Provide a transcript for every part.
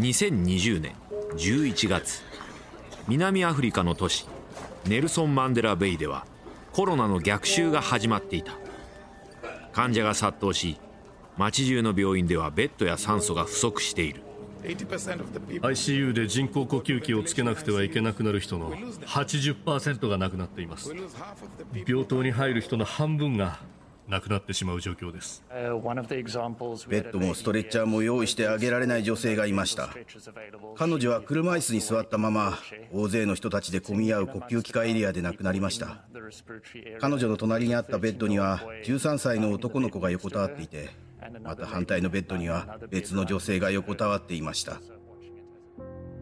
2020年11月。南アフリカの都市ネルソン・マンデラ・ベイではコロナの逆襲が始まっていた。患者が殺到し街中の病院ではベッドや酸素が不足している。ICU で人工呼吸器をつけなくてはいけなくなる人の80%が亡くなっています。病棟に入る人の半分が亡くなってしまう状況です。ベッドもストレッチャーも用意してあげられない女性がいました。彼女は車椅子に座ったまま大勢の人たちで混み合う呼吸器科エリアで亡くなりました。彼女の隣にあったベッドには13歳の男の子が横たわっていてまた反対のベッドには別の女性が横たわっていました。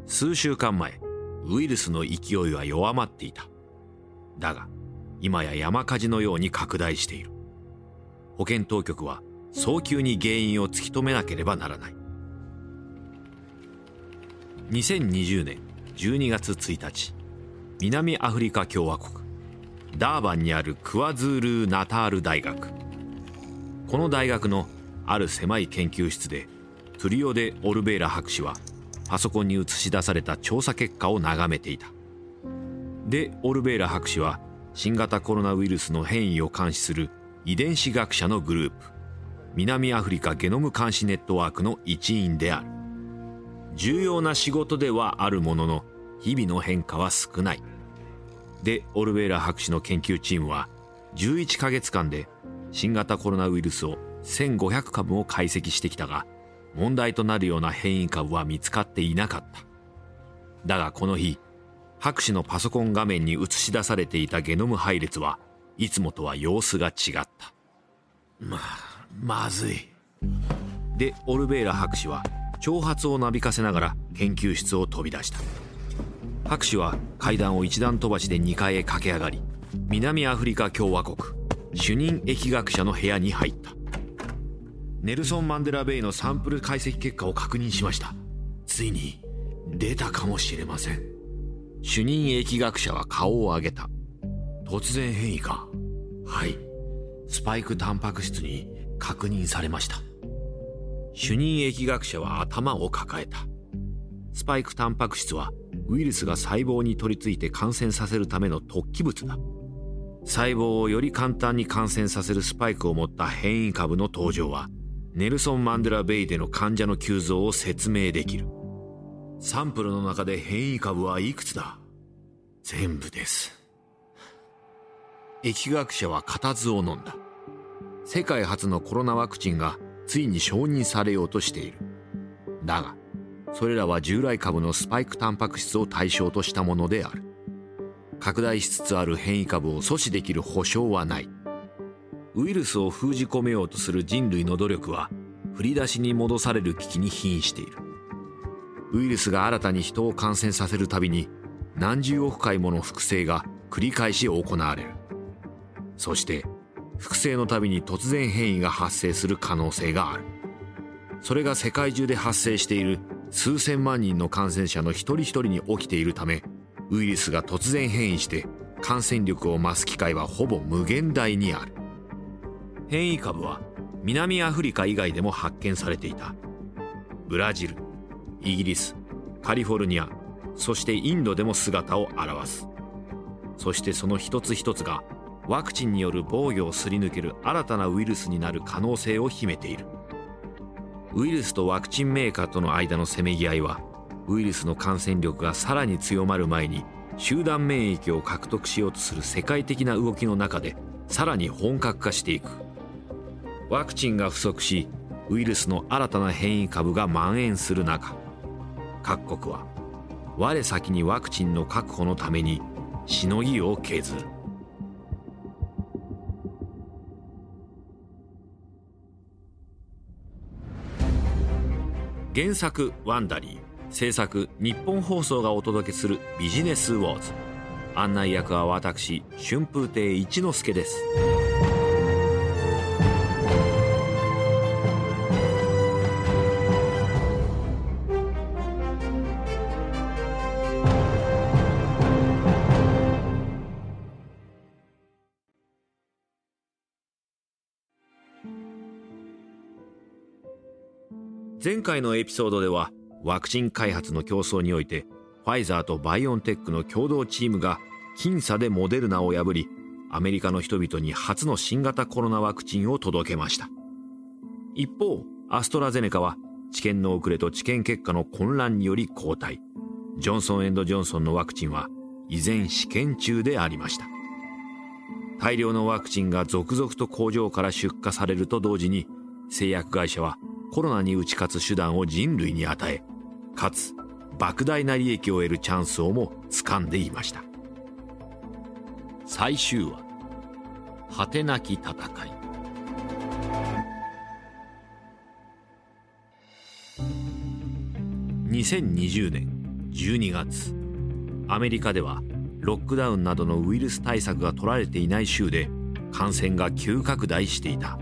数週間前ウイルスの勢いは弱まっていた。だが今や山火事のように拡大している保健当局は早急に原因を突き止めなければならない。2020年12月1日南アフリカ共和国ダーバンにあるクワズール・ナタール大学。この大学のある狭い研究室でトゥリオ・デ・オルベーラ博士はパソコンに映し出された調査結果を眺めていた。でオルベーラ博士は新型コロナウイルスの変異を監視する遺伝子学者のグループ。南アフリカゲノム監視ネットワークの一員である。重要な仕事ではあるものの日々の変化は少ない。でオルベーラ博士の研究チームは11ヶ月間で新型コロナウイルスを1500株を解析してきたが問題となるような変異株は見つかっていなかった。だがこの日博士のパソコン画面に映し出されていたゲノム配列はいつもとは様子が違った。まあまずい。でオルベーラ博士は挑発をなびかせながら研究室を飛び出した。博士は階段を一段飛ばしで2階へ駆け上がり南アフリカ共和国主任疫学者の部屋に入った。ネルソン・マンデラ・ベイのサンプル解析結果を確認しました。ついに出たかもしれません。主任疫学者は顔を上げた突然変異か。はい。スパイクタンパク質に確認されました。主任疫学者は頭を抱えた。スパイクタンパク質はウイルスが細胞に取り付いて感染させるための突起物だ。細胞をより簡単に感染させるスパイクを持った変異株の登場はネルソン・マンデラ・ベイでの患者の急増を説明できる。サンプルの中で変異株はいくつだ？全部です。疫学者は固唾を飲んだ。世界初のコロナワクチンがついに承認されようとしている。だがそれらは従来株のスパイクタンパク質を対象としたものである。拡大しつつある変異株を阻止できる保証はない。ウイルスを封じ込めようとする人類の努力は振り出しに戻される危機に瀕している。ウイルスが新たに人を感染させるたびに何十億回もの複製が繰り返し行われる。そして複製のたびに突然変異が発生する可能性がある。それが世界中で発生している数千万人の感染者の一人一人に起きているためウイルスが突然変異して感染力を増す機会はほぼ無限大にある。変異株は南アフリカ以外でも発見されていた。ブラジルイギリスカリフォルニアそしてインドでも姿を現す。そしてその一つ一つがワクチンによる防御をすり抜ける新たなウイルスになる可能性を秘めている。ウイルスとワクチンメーカーとの間のせめぎ合いはウイルスの感染力がさらに強まる前に集団免疫を獲得しようとする世界的な動きの中でさらに本格化していく。ワクチンが不足しウイルスの新たな変異株が蔓延する中各国は我先にワクチンの確保のためにしのぎを削る。原作ワンダリー制作日本放送がお届けするビジネスウォーズ。案内役は私春風亭一之輔です。回のエピソードではワクチン開発の競争においてファイザーとバイオンテックの共同チームが僅差でモデルナを破りアメリカの人々に初の新型コロナワクチンを届けました。一方アストラゼネカは治験の遅れと治験結果の混乱により後退ジョンソン・ジョンソンのワクチンは依然試験中でありました。大量のワクチンが続々と工場から出荷されると同時に製薬会社はコロナに打ち勝つ手段を人類に与えかつ莫大な利益を得るチャンスをも掴んでいました。最終話。果てなき戦い。2020年12月アメリカではロックダウンなどのウイルス対策が取られていない州で感染が急拡大していた。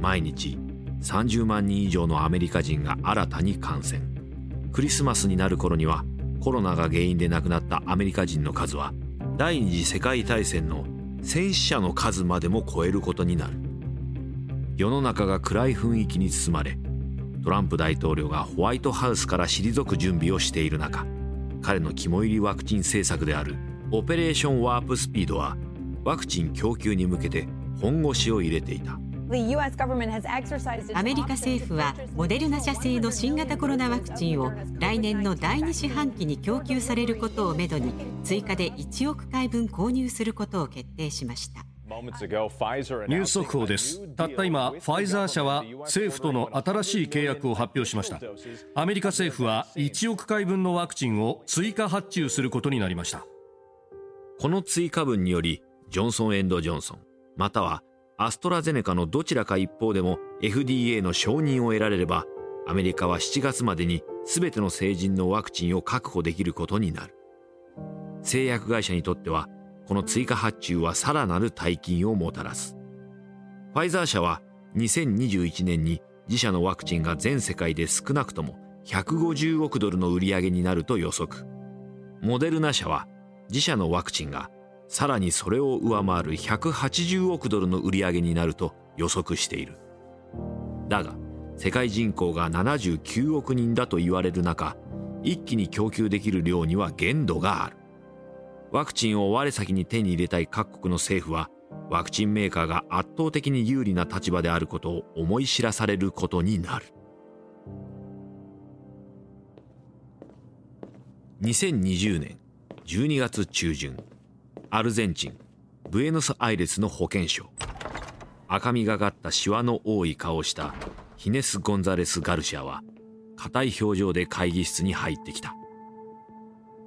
毎日30万人以上のアメリカ人が新たに感染。クリスマスになる頃にはコロナが原因で亡くなったアメリカ人の数は第二次世界大戦の戦死者の数までも超えることになる。世の中が暗い雰囲気に包まれトランプ大統領がホワイトハウスから退く準備をしている中彼の肝入りワクチン政策であるオペレーションワープスピードはワクチン供給に向けて本腰を入れていた。アメリカ政府はモデルナ社製の新型コロナワクチンを来年の第2四半期に供給されることをめどに追加で1億回分購入することを決定しました。ニュース速報です。たった今ファイザー社は政府との新しい契約を発表しました。アメリカ政府は1億回分のワクチンを追加発注することになりました。この追加分によりジョンソン・エンド・ジョンソンまたはアストラゼネカのどちらか一方でも FDA の承認を得られればアメリカは7月までに全ての成人のワクチンを確保できることになる。製薬会社にとってはこの追加発注はさらなる大金をもたらす。ファイザー社は2021年に自社のワクチンが全世界で少なくとも150億ドルの売り上げになると予測。モデルナ社は自社のワクチンがさらにそれを上回る180億ドルの売り上げになると予測している。だが世界人口が79億人だと言われる中一気に供給できる量には限度がある。ワクチンを我先に手に入れたい各国の政府はワクチンメーカーが圧倒的に有利な立場であることを思い知らされることになる。2020年12月中旬アルゼンチンブエノスアイレスの保健省。赤みがかったシワの多い顔をしたヒネス・ゴンザレス・ガルシアは硬い表情で会議室に入ってきた。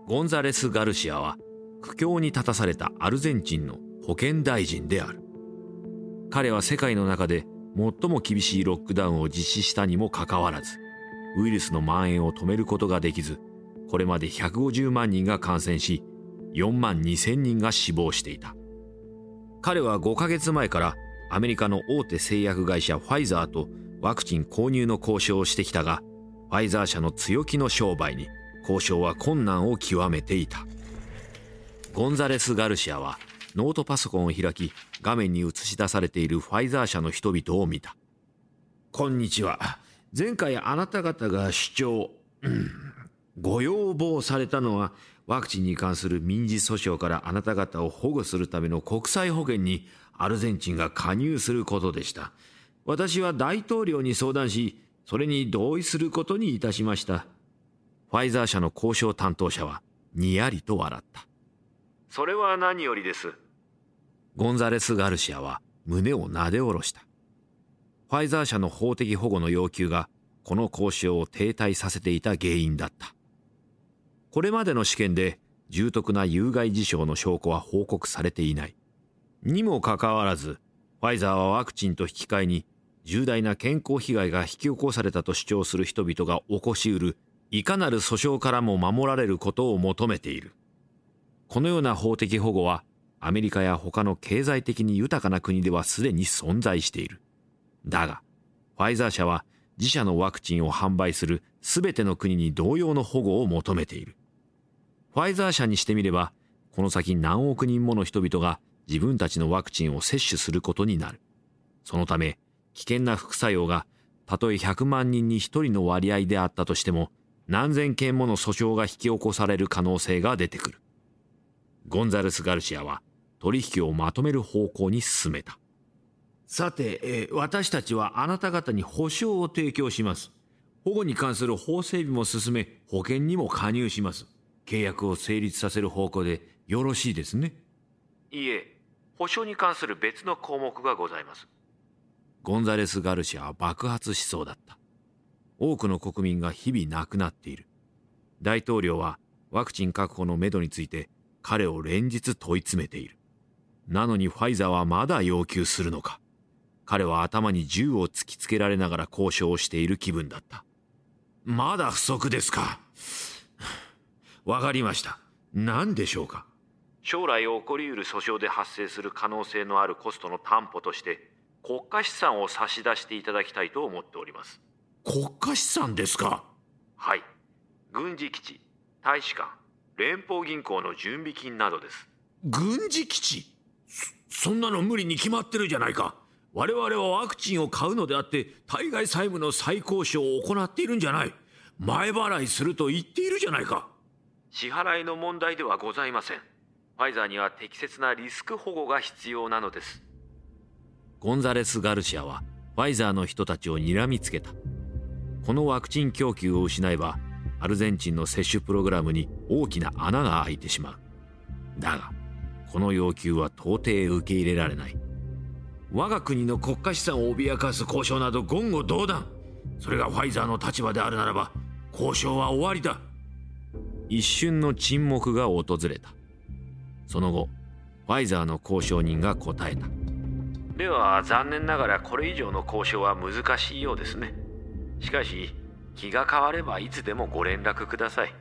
ゴンザレス・ガルシアは苦境に立たされたアルゼンチンの保健大臣である。彼は世界の中で最も厳しいロックダウンを実施したにもかかわらずウイルスの蔓延を止めることができずこれまで150万人が感染し4万2千人が死亡していた。彼は5ヶ月前からアメリカの大手製薬会社ファイザーとワクチン購入の交渉をしてきたがファイザー社の強気の商売に交渉は困難を極めていた。ゴンザレス・ガルシアはノートパソコンを開き画面に映し出されているファイザー社の人々を見たこんにちは。前回あなた方が主張、ご要望されたのはワクチンに関する民事訴訟からあなた方を保護するための国際保険にアルゼンチンが加入することでした。私は大統領に相談しそれに同意することにいたしました。ファイザー社の交渉担当者はにやりと笑った。それは何よりです。ゴンザレス・ガルシアは胸をなで下ろした。ファイザー社の法的保護の要求がこの交渉を停滞させていた原因だった。これまでの試験で重篤な有害事象の証拠は報告されていない。にもかかわらず、ファイザーはワクチンと引き換えに重大な健康被害が引き起こされたと主張する人々が起こしうるいかなる訴訟からも守られることを求めている。このような法的保護はアメリカや他の経済的に豊かな国ではすでに存在している。だが、ファイザー社は自社のワクチンを販売する全ての国に同様の保護を求めている。ファイザー社にしてみれば、この先何億人もの人々が自分たちのワクチンを接種することになる。そのため、危険な副作用がたとえ100万人に1人の割合であったとしても、何千件もの訴訟が引き起こされる可能性が出てくる。ゴンザレス・ガルシアは取引をまとめる方向に進めた。さて、えー、私たちはあなた方に保証を提供します。保護に関する法整備も進め保険にも加入します。契約を成立させる方向でよろしいですね。いいえ保証に関する別の項目がございます。ゴンザレス・ガルシアは爆発しそうだった。多くの国民が日々亡くなっている。大統領はワクチン確保のめどについて彼を連日問い詰めている。なのにファイザーはまだ要求するのか。彼は頭に銃を突きつけられながら交渉をしている気分だった。まだ不足ですかわかりました。何でしょうか？将来起こりうる訴訟で発生する可能性のあるコストの担保として国家資産を差し出していただきたいと思っております。国家資産ですか？はい。軍事基地大使館連邦銀行の準備金などです。軍事基地？そんなの無理に決まってるじゃないか。我々はワクチンを買うのであって対外債務の再交渉を行っているんじゃない。前払いすると言っているじゃないか支払いの問題ではございません。ファイザーには適切なリスク保護が必要なのです。ゴンザレス・ガルシアはファイザーの人たちを睨みつけた。このワクチン供給を失えばアルゼンチンの接種プログラムに大きな穴が開いてしまう。だがこの要求は到底受け入れられない。我が国の国家資産を脅かす交渉など言語道断。それがファイザーの立場であるならば交渉は終わりだ。一瞬の沈黙が訪れた。その後ファイザーの交渉人が答えた。では残念ながらこれ以上の交渉は難しいようですね。しかし気が変わればいつでもご連絡ください。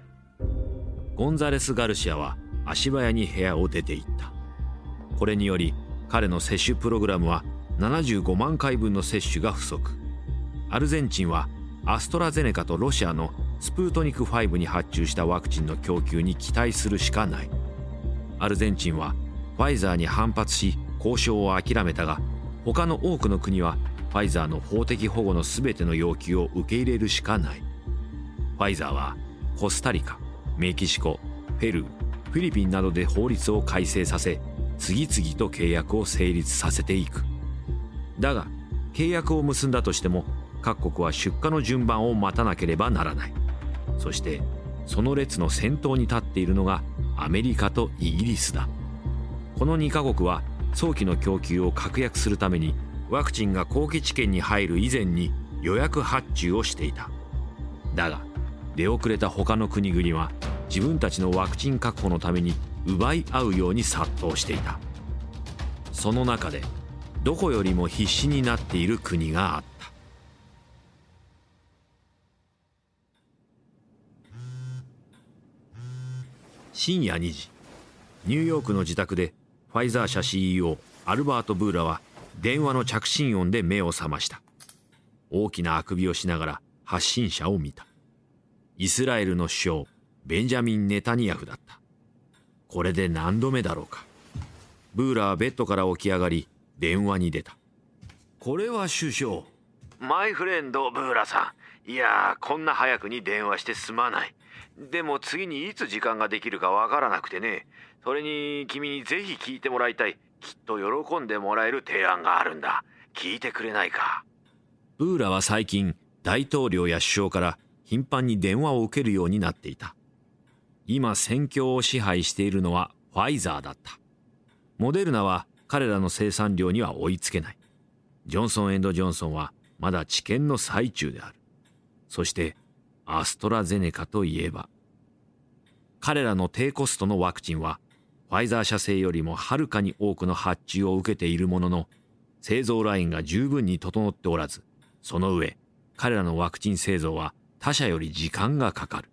ゴンザレス・ガルシアは足早に部屋を出て行った。これにより彼の接種プログラムは75万回分の接種が不足。アルゼンチンはアストラゼネカとロシアのスプートニク5に発注したワクチンの供給に期待するしかない。アルゼンチンはファイザーに反発し交渉を諦めたが他の多くの国はファイザーの法的保護の全ての要求を受け入れるしかない。ファイザーはコスタリカメキシコペルーフィリピンなどで法律を改正させ次々と契約を成立させていく。だが契約を結んだとしても各国は出荷の順番を待たなければならない。そしてその列の先頭に立っているのがアメリカとイギリスだ。この2カ国は早期の供給を確約するためにワクチンが後期治験に入る以前に予約発注をしていた。だが出遅れた他の国々は自分たちのワクチン確保のために奪い合うように殺到していた。その中でどこよりも必死になっている国があった。深夜2時。ニューヨークの自宅でファイザー社 CEO アルバート・ブーラは電話の着信音で目を覚ました。大きなあくびをしながら発信者を見た。イスラエルの首相ベンジャミン・ネタニヤフだった。これで何度目だろうか。ブーラはベッドから起き上がり電話に出た。これは首相マイフレンドブーラさん。いやこんな早くに電話してすまない。でも次にいつ時間ができるかわからなくてね。それに君にぜひ聞いてもらいたい。きっと喜んでもらえる提案があるんだ。聞いてくれないか。ブーラは最近大統領や首相から頻繁に電話を受けるようになっていた。今戦況を支配しているのはファイザーだった。モデルナは彼らの生産量には追いつけない。ジョンソン・エンド・ジョンソンはまだ治験の最中である。そしてアストラゼネカといえば。彼らの低コストのワクチンはファイザー社製よりもはるかに多くの発注を受けているものの製造ラインが十分に整っておらずその上彼らのワクチン製造は他社より時間がかかる。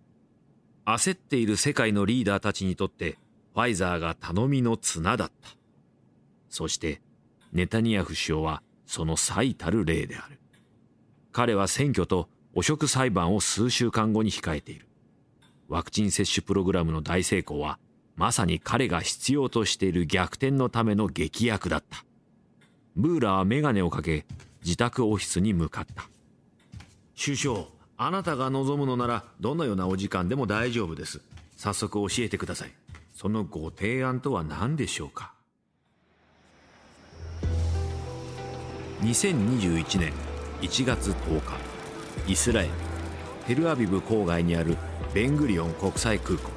焦っている世界のリーダーたちにとってファイザーが頼みの綱だった。そしてネタニヤフ首相はその最たる例である。彼は選挙と汚職裁判を数週間後に控えている。ワクチン接種プログラムの大成功はまさに彼が必要としている逆転のための劇薬だった。ブーラは眼鏡をかけ自宅オフィスに向かった。首相あなたが望むのならどのようなお時間でも大丈夫です。早速教えてください。そのご提案とは何でしょうか。2021年1月10日。イスラエルテルアビブ郊外にあるベングリオン国際空港。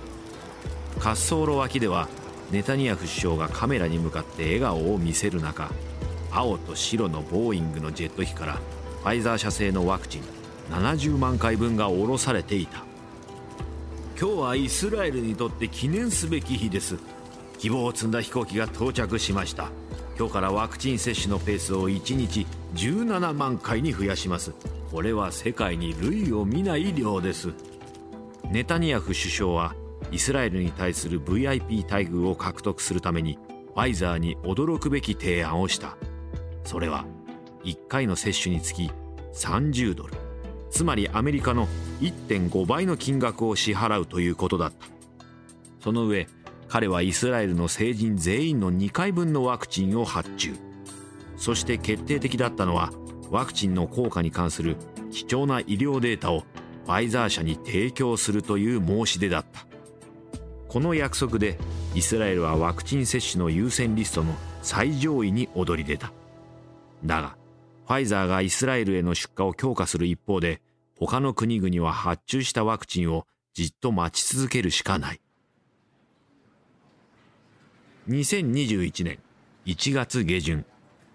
滑走路脇ではネタニヤフ首相がカメラに向かって笑顔を見せる中青と白のボーイングのジェット機からファイザー社製のワクチン70万回分が下ろされていた。今日はイスラエルにとって記念すべき日です。希望を積んだ飛行機が到着しました。今日からワクチン接種のペースを1日17万回に増やします。これは世界に類を見ない量です。ネタニヤフ首相はイスラエルに対する VIP 待遇を獲得するためにファイザーに驚くべき提案をした。それは1回の接種につき30ドル。つまりアメリカの1.5倍の金額を支払うということだった。その上彼はイスラエルの成人全員の2回分のワクチンを発注。そして決定的だったのはワクチンの効果に関する貴重な医療データをファイザー社に提供するという申し出だった。この約束でイスラエルはワクチン接種の優先リストの最上位に躍り出た。だがファイザーがイスラエルへの出荷を強化する一方で他の国々は発注したワクチンをじっと待ち続けるしかない。2021年1月下旬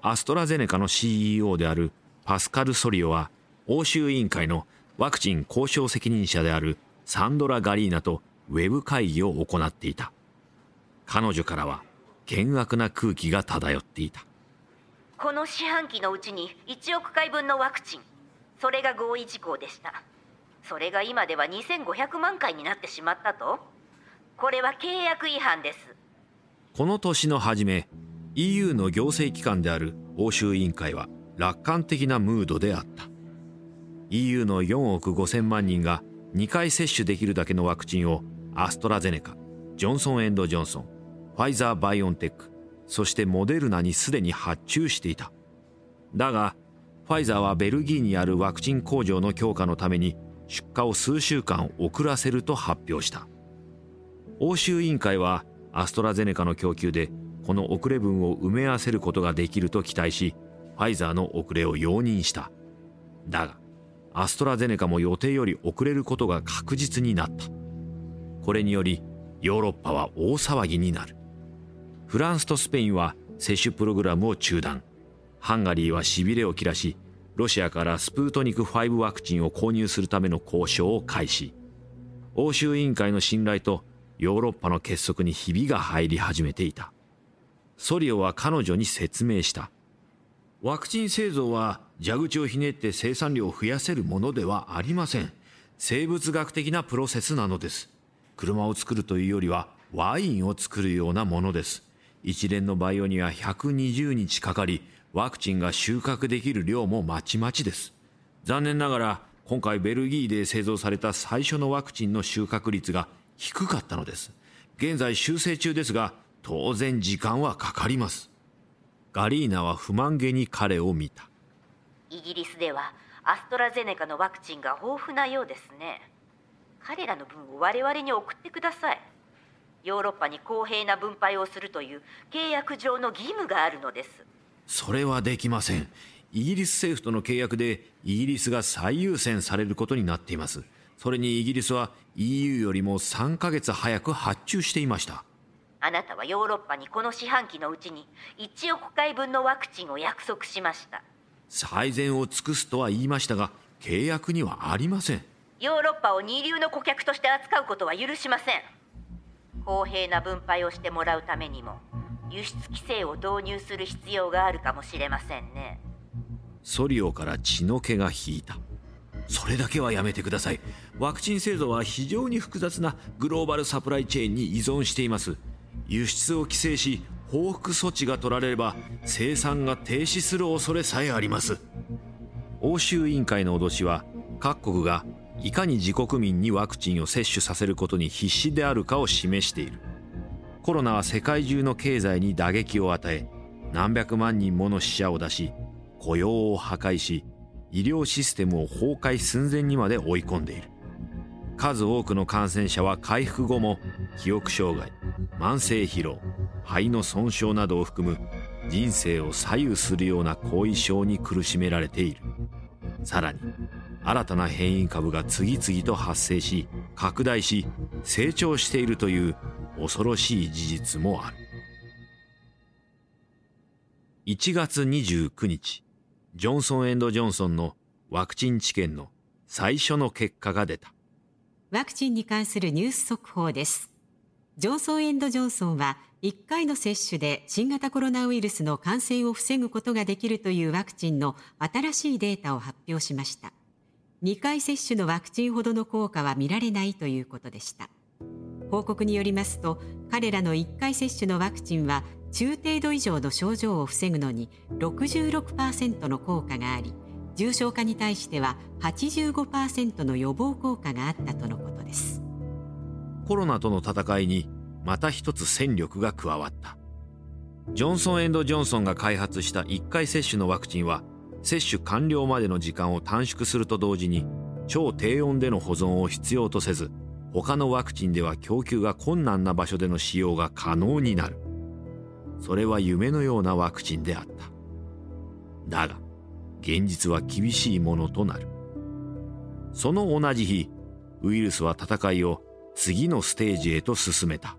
アストラゼネカの CEO であるパスカル・ソリオは欧州委員会のワクチン交渉責任者であるサンドラ・ガリーナとウェブ会議を行っていた。彼女からは険悪な空気が漂っていた。この四半期のうちに1億回分のワクチンそれが合意事項でした。それが今では2500万回になってしまったと。これは契約違反です。この年の初め EU の行政機関である欧州委員会は楽観的なムードであった。EU の4億5000万人が2回接種できるだけのワクチンをアストラゼネカジョンソン・エンド・ジョンソンファイザー・バイオンテックそしてモデルナにすでに発注していた。だがファイザーはベルギーにあるワクチン工場の強化のために出荷を数週間遅らせると発表した。欧州委員会はアストラゼネカの供給でこの遅れ分を埋め合わせることができると期待しファイザーの遅れを容認した。だがアストラゼネカも予定より遅れることが確実になった。これによりヨーロッパは大騒ぎになる。フランスとスペインは接種プログラムを中断。ハンガリーはしびれを切らしロシアからスプートニク5ワクチンを購入するための交渉を開始。欧州委員会の信頼とヨーロッパの結束にひびが入り始めていた。ソリオは彼女に説明した。ワクチン製造は蛇口をひねって生産量を増やせるものではありません。生物学的なプロセスなのです。車を作るというよりはワインを作るようなものです。一連の培養には120日かかりワクチンが収穫できる量もまちまちです。残念ながら今回ベルギーで製造された最初のワクチンの収穫率が低かったのです。現在修正中ですが当然時間はかかります。ガリーナは不満げに彼を見た。イギリスではアストラゼネカのワクチンが豊富なようですね。彼らの分を我々に送ってください。ヨーロッパに公平な分配をするという契約上の義務があるのです。それはできません。イギリス政府との契約でイギリスが最優先されることになっていますそれにイギリスは EU よりも3ヶ月早く発注していました。あなたはヨーロッパにこの四半期のうちに1億回分のワクチンを約束しました。最善を尽くすとは言いましたが契約にはありません。ヨーロッパを二流の顧客として扱うことは許しません。公平な分配をしてもらうためにも輸出規制を導入する必要があるかもしれませんね。ソリオから血の気が引いたそれだけはやめてください。ワクチン製造は非常に複雑なグローバルサプライチェーンに依存しています。輸出を規制し報復措置が取られれば生産が停止する恐れさえあります。欧州委員会の脅しは各国がいかに自国民にワクチンを接種させることに必死であるかを示している。コロナは世界中の経済に打撃を与え何百万人もの死者を出し雇用を破壊し医療システムを崩壊寸前にまで追い込んでいる。数多くの感染者は回復後も記憶障害慢性疲労肺の損傷などを含む人生を左右するような後遺症に苦しめられている。さらに新たな変異株が次々と発生し拡大し成長しているという恐ろしい事実もある。1月29日。ジョンソン・エンド・ジョンソンのワクチン治験の最初の結果が出た。ワクチンに関するニュース速報です。ジョンソン・エンド・ジョンソンは1回の接種で新型コロナウイルスの感染を防ぐことができるというワクチンの新しいデータを発表しました。2回接種のワクチンほどの効果は見られないということでした。報告によりますと彼らの1回接種のワクチンは中程度以上の症状を防ぐのに66%の効果があり重症化に対しては85%の予防効果があったとのことです。コロナとの戦いにまた一つ戦力が加わった。ジョンソン・エンド・ジョンソンが開発した1回接種のワクチンは接種完了までの時間を短縮すると同時に超低温での保存を必要とせず他のワクチンでは供給が困難な場所での使用が可能になる。それは夢のようなワクチンであった。だが現実は厳しいものとなる。その同じ日ウイルスは戦いを次のステージへと進めた。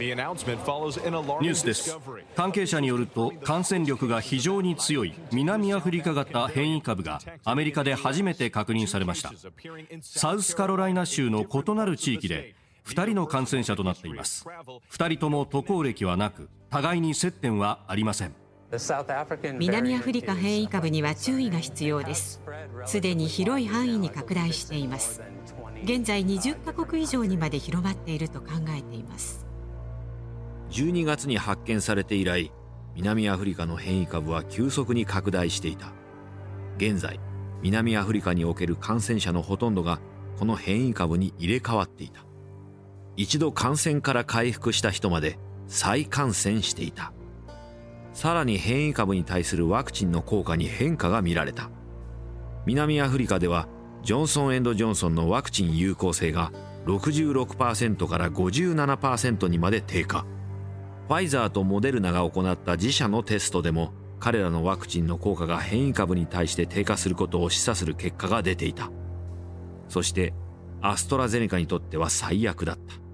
ニュースです関係者によると感染力が非常に強い南アフリカ型変異株がアメリカで初めて確認されました。サウスカロライナ州の異なる地域で2人の感染者となっています。2人とも渡航歴はなく互いに接点はありません。南アフリカ変異株には注意が必要です。すでに広い範囲に拡大しています。現在20カ国以上にまで広まっていると考えています。12月に発見されて以来南アフリカの変異株は急速に拡大していた。現在南アフリカにおける感染者のほとんどがこの変異株に入れ替わっていた一度感染から回復した人まで再感染していた。さらに変異株に対するワクチンの効果に変化が見られた。南アフリカではジョンソン・エンド・ジョンソンのワクチン有効性が66%から57%にまで低下。ファイザーとモデルナが行った自社のテストでも彼らのワクチンの効果が変異株に対して低下することを示唆する結果が出ていた。そしてアストラゼネカにとっては最悪だった。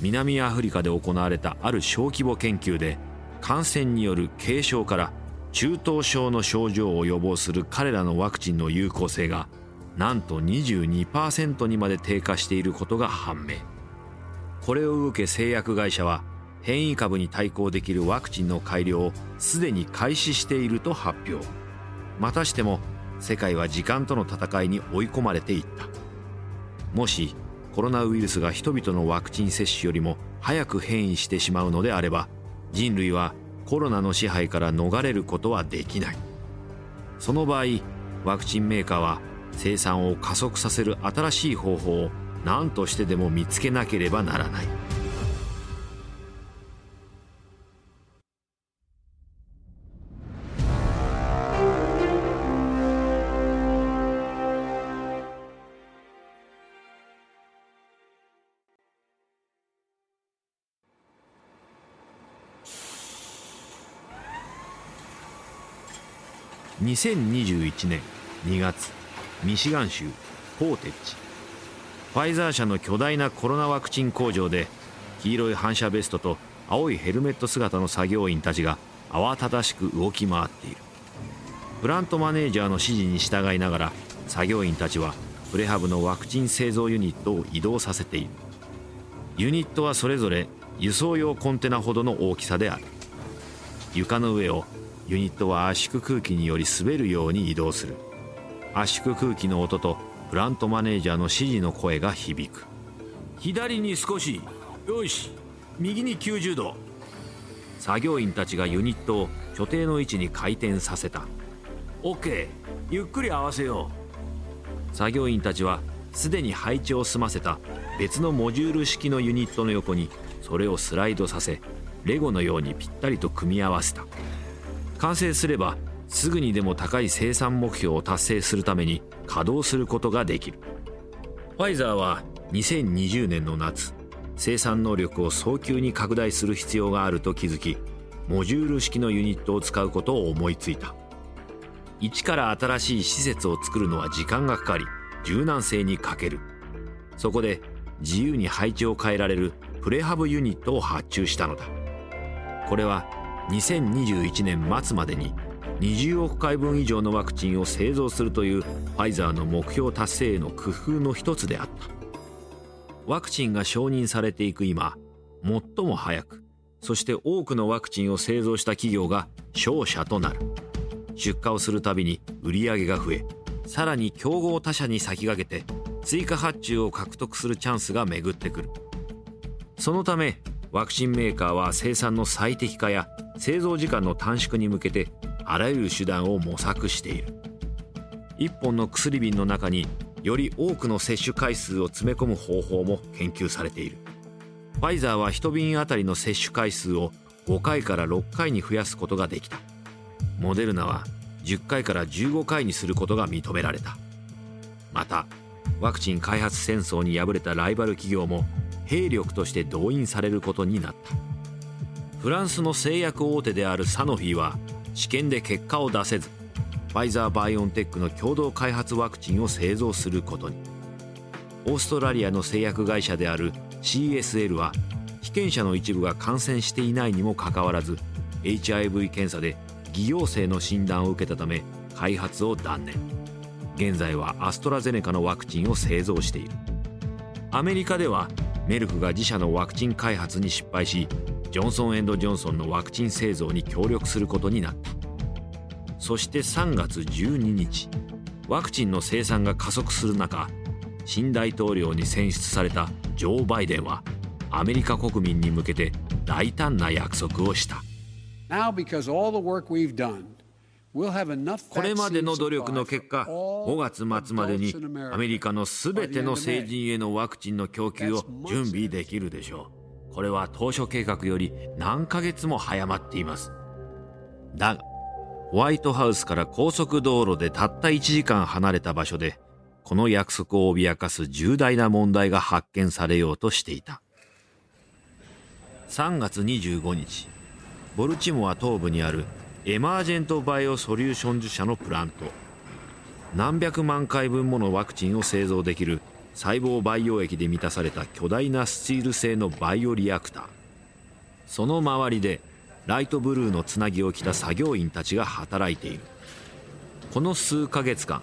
南アフリカで行われたある小規模研究で感染による軽症から中等症の症状を予防する彼らのワクチンの有効性がなんと22%にまで低下していることが判明。これを受け製薬会社は変異株に対抗できるワクチンの改良をすでに開始していると発表。またしても世界は時間との戦いに追い込まれていった。もしコロナウイルスが人々のワクチン接種よりも早く変異してしまうのであれば人類はコロナの支配から逃れることはできない。その場合ワクチンメーカーは生産を加速させる新しい方法を何としてでも見つけなければならない。2021年2月ミシガン州ポーテッチ。ファイザー社の巨大なコロナワクチン工場で黄色い反射ベストと青いヘルメット姿の作業員たちが慌ただしく動き回っている。プラントマネージャーの指示に従いながら作業員たちはプレハブのワクチン製造ユニットを移動させている。ユニットはそれぞれ輸送用コンテナほどの大きさである。床の上をユニットは圧縮空気により滑るように移動する。圧縮空気の音とプラントマネージャーの指示の声が響く。左に少し。よし。右に90度。作業員たちがユニットを所定の位置に回転させた。OK ゆっくり合わせよう。作業員たちはすでに配置を済ませた別のモジュール式のユニットの横にそれをスライドさせレゴのようにぴったりと組み合わせた。完成すればすぐにでも高い生産目標を達成するために稼働することができる。ファイザーは2020年の夏生産能力を早急に拡大する必要があると気づきモジュール式のユニットを使うことを思いついた。一から新しい施設を作るのは時間がかかり柔軟性に欠ける。そこで自由に配置を変えられるプレハブユニットを発注したのだ。これは2021年末までに20億回分以上のワクチンを製造するというファイザーの目標達成への工夫の一つであった。ワクチンが承認されていく今最も早くそして多くのワクチンを製造した企業が勝者となる。出荷をするたびに売り上げが増えさらに競合他社に先駆けて追加発注を獲得するチャンスが巡ってくる。そのためワクチンメーカーは生産の最適化や製造時間の短縮に向けてあらゆる手段を模索している。1本の薬瓶の中により多くの接種回数を詰め込む方法も研究されている。ファイザーは1瓶あたりの接種回数を5回から6回に増やすことができた。モデルナは10回から15回にすることが認められた。またワクチン開発戦争に敗れたライバル企業も兵力として動員されることになった。フランスの製薬大手であるサノフィは試験で結果を出せずファイザー・バイオンテックの共同開発ワクチンを製造することに。オーストラリアの製薬会社である CSL は被験者の一部が感染していないにもかかわらず HIV 検査で偽陽性の診断を受けたため開発を断念。現在はアストラゼネカのワクチンを製造している。アメリカではメルクが自社のワクチン開発に失敗しジョンソン・エンド・ジョンソンのワクチン製造に協力することになった。そして3月12日ワクチンの生産が加速する中新大統領に選出されたジョー・バイデンはアメリカ国民に向けて大胆な約束をした。これまでの努力の結果5月末までにアメリカの全ての成人へのワクチンの供給を準備できるでしょう。これは当初計画より何ヶ月も早まっています。だがホワイトハウスから高速道路でたった1時間離れた場所でこの約束を脅かす重大な問題が発見されようとしていた。3月25日ボルチモア東部にあるエマージェント・バイオ・ソリューションズ社のプラント。何百万回分ものワクチンを製造できる細胞培養液で満たされた巨大なスチール製のバイオリアクター。その周りでライトブルーのつなぎを着た作業員たちが働いている。この数ヶ月間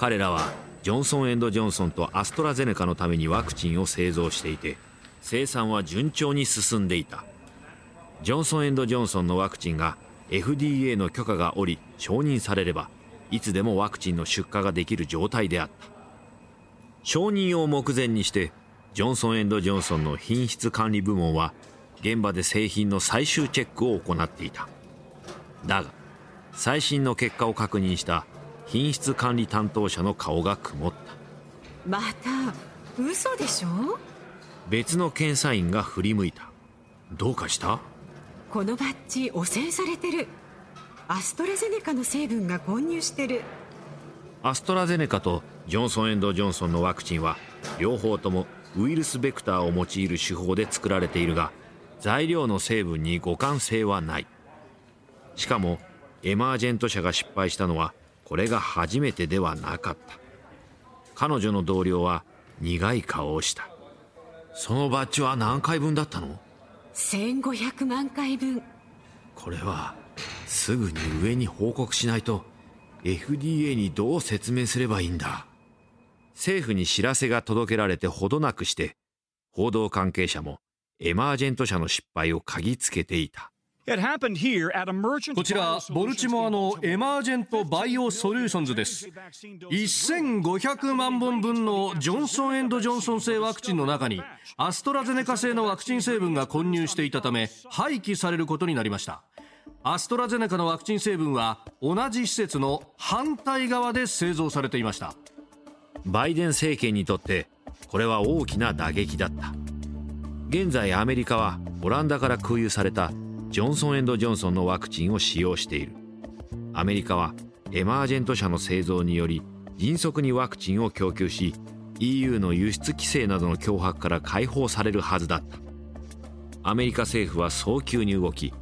彼らはジョンソン・エンド・ジョンソンとアストラゼネカのためにワクチンを製造していて生産は順調に進んでいた。ジョンソン・エンド・ジョンソンのワクチンが FDA の許可が下り承認されればいつでもワクチンの出荷ができる状態であった。承認を目前にしてジョンソン・エンド・ジョンソンの品質管理部門は現場で製品の最終チェックを行っていた。だが最新の結果を確認した品質管理担当者の顔が曇った。また嘘でしょ？別の検査員が振り向いた。どうかした？このバッジ汚染されてる。アストラゼネカの成分が混入してる。アストラゼネカとジョンソン・エンド・ジョンソンのワクチンは両方ともウイルスベクターを用いる手法で作られているが材料の成分に互換性はない。しかもエマージェント社が失敗したのはこれが初めてではなかった。彼女の同僚は苦い顔をした。そのバッジは何回分だったの？1500万回分。これはすぐに上に報告しないと FDA にどう説明すればいいんだ。政府に知らせが届けられてほどなくして報道関係者もエマージェント社の失敗を嗅ぎつけていた。こちらボルチモアのエマージェント・バイオ・ソリューションズです1500万本分のジョンソン・エンド・ジョンソン製ワクチンの中にアストラゼネカ製のワクチン成分が混入していたため廃棄されることになりました。アストラゼネカのワクチン成分は同じ施設の反対側で製造されていました。バイデン政権にとってこれは大きな打撃だった。現在アメリカはオランダから空輸されたジョンソン・エンド・ジョンソンのワクチンを使用している。アメリカはエマージェント社の製造により迅速にワクチンを供給し EU の輸出規制などの脅迫から解放されるはずだった。アメリカ政府は早急に動き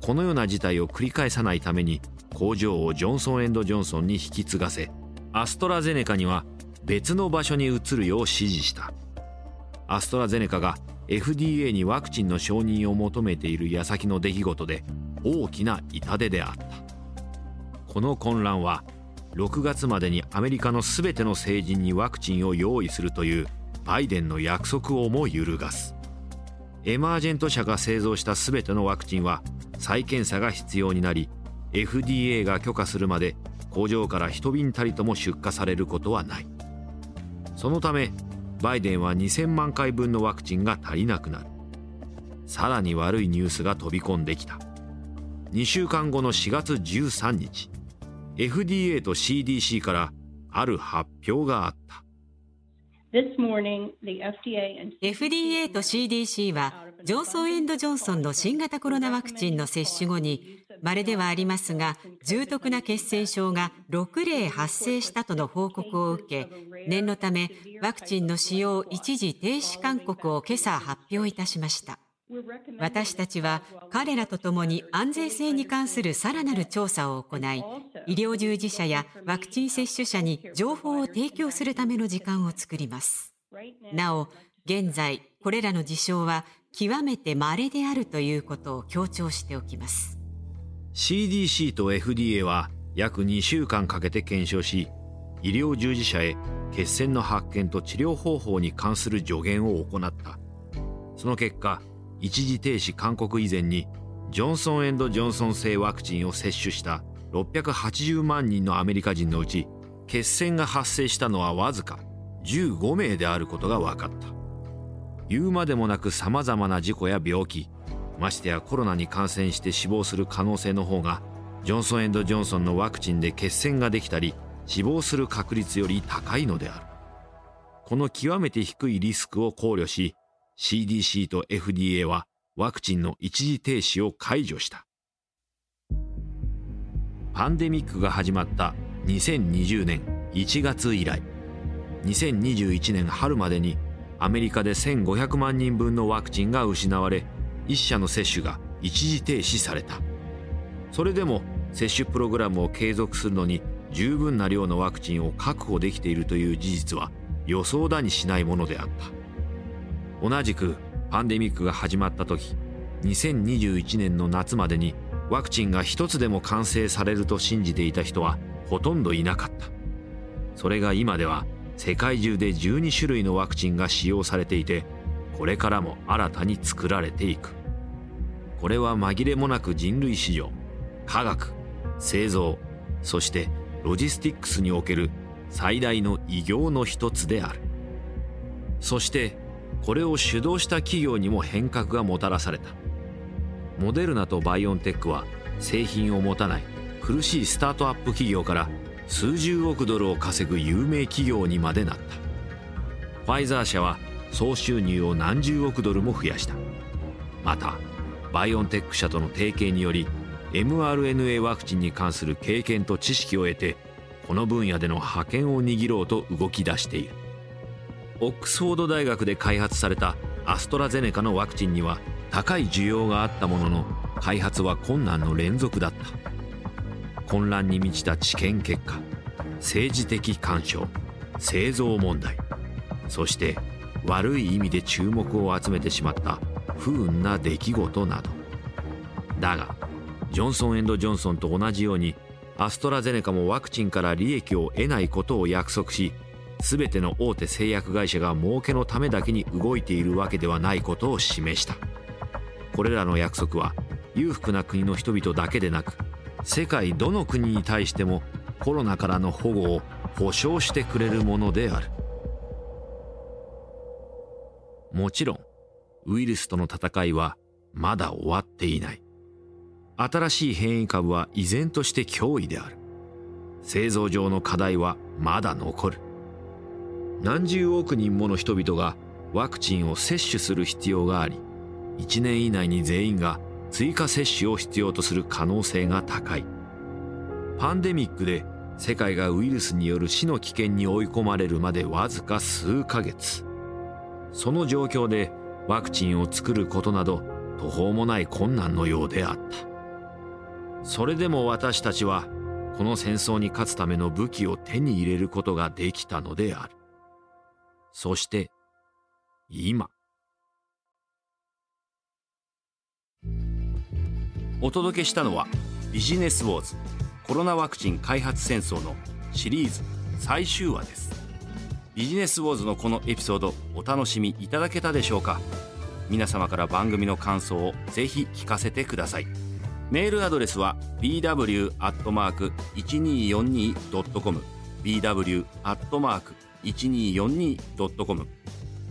このような事態を繰り返さないために工場をジョンソンエンド・ジョンソンに引き継がせアストラゼネカには別の場所に移るよう指示した。アストラゼネカが FDA にワクチンの承認を求めている矢先の出来事で大きな痛手であった。この混乱は6月までにアメリカの全ての成人にワクチンを用意するというバイデンの約束をも揺るがす。エマージェント社が製造した全てのワクチンは再検査が必要になり FDA が許可するまで工場から一瓶たりとも出荷されることはない。そのためバイデンは2000万回分のワクチンが足りなくなる。さらに悪いニュースが飛び込んできた。2週間後の4月13日 FDA と CDC からある発表があった。FDA と CDC はジョンソン・エンドジョンソンの新型コロナワクチンの接種後にまれではありますが重篤な血栓症が6例発生したとの報告を受け念のためワクチンの使用一時停止勧告を今朝発表いたしました。私たちは彼らと共に安全性に関するさらなる調査を行い医療従事者やワクチン接種者に情報を提供するための時間を作ります。なお現在これらの事象は極めて稀であるということを強調しておきます。CDC と FDA は約2週間かけて検証し医療従事者へ血栓の発見と治療方法に関する助言を行った。その結果一時停止勧告以前にジョンソン・エンドジョンソン製ワクチンを接種した680万人のアメリカ人のうち血栓が発生したのはわずか15名であることが分かった。言うまでもなくさまざまな事故や病気ましてやコロナに感染して死亡する可能性の方がジョンソン・エンドジョンソンのワクチンで血栓ができたり死亡する確率より高いのである。この極めて低いリスクを考慮し CDC と FDA はワクチンの一時停止を解除した。パンデミックが始まった2020年1月以来。2021年春までにアメリカで1500万人分のワクチンが失われ1社の接種が一時停止された。それでも接種プログラムを継続するのに十分な量のワクチンを確保できているという事実は予想だにしないものであった。同じくパンデミックが始まった時2021年の夏までにワクチンが一つでも完成されると信じていた人はほとんどいなかった。それが今では世界中で12種類のワクチンが使用されていてこれからも新たに作られていく。これは紛れもなく人類史上科学製造そしてロジスティックスにおける最大の偉業の一つである。そしてこれを主導した企業にも変革がもたらされた。モデルナとバイオンテックは製品を持たない苦しいスタートアップ企業から数十億ドルを稼ぐ有名企業にまでなった。ファイザー社は総収入を何十億ドルも増やした。またバイオンテック社との提携により mRNA ワクチンに関する経験と知識を得てこの分野での覇権を握ろうと動き出している。オックスフォード大学で開発されたアストラゼネカのワクチンには高い需要があったものの開発は困難の連続だった。混乱に満ちた治験結果政治的干渉製造問題そして悪い意味で注目を集めてしまった不運な出来事など。だがジョンソン・ジョンソンと同じようにアストラゼネカもワクチンから利益を得ないことを約束し全ての大手製薬会社が儲けのためだけに動いているわけではないことを示した。これらの約束は裕福な国の人々だけでなく世界どの国に対してもコロナからの保護を保証してくれるものである。もちろんウイルスとの戦いはまだ終わっていない。新しい変異株は依然として脅威である。製造上の課題はまだ残る。何十億人もの人々がワクチンを接種する必要があり1年以内に全員が追加接種を必要とする可能性が高い。パンデミックで世界がウイルスによる死の危険に追い込まれるまでわずか数ヶ月。その状況でワクチンを作ることなど途方もない困難のようであった。それでも私たちはこの戦争に勝つための武器を手に入れることができたのである。そして今。お届けしたのはビジネスウォーズコロナワクチン開発戦争のシリーズ最終話です。ビジネスウォーズのこのエピソードお楽しみいただけたでしょうか？皆様から番組の感想をぜひ聞かせてください。メールアドレスは bw.1242.com bw.1242.com 1242.com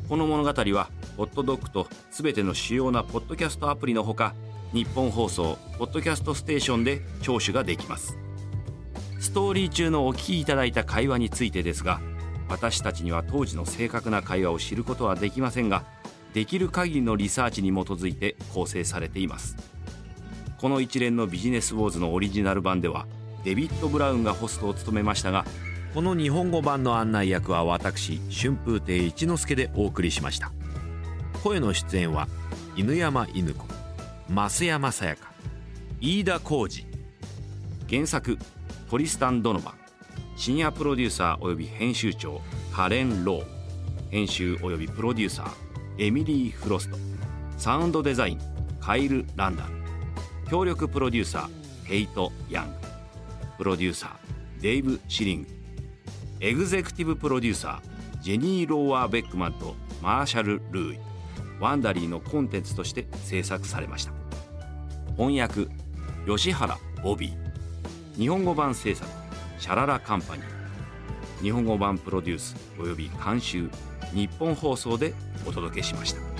この物語はホットドッグとすべての主要なポッドキャストアプリのほか日本放送ポッドキャストステーションで聴取ができます。ストーリー中のお聞きいただいた会話についてですが私たちには当時の正確な会話を知ることはできませんができる限りのリサーチに基づいて構成されています。この一連のビジネスウォーズのオリジナル版ではデビッド・ブラウンがホストを務めましたがこの日本語版の案内役は私春風亭一之輔でお送りしました。声の出演は犬山犬子増山さやか飯田浩二原作トリスタン・ドノバ。ン深夜プロデューサーおよび編集長カレン・ロー。編集およびプロデューサーエミリー・フロスト。サウンドデザインカイル・ランダル協力プロデューサーヘイト・ヤング。プロデューサーデイブ・シリング。エグゼクティブプロデューサージェニー・ローワー・ベックマンとマーシャル・ルーイ。ワンダリーのコンテンツとして制作されました。翻訳吉原ボビー。日本語版制作シャララカンパニー。日本語版プロデュースおよび監修日本放送でお届けしました。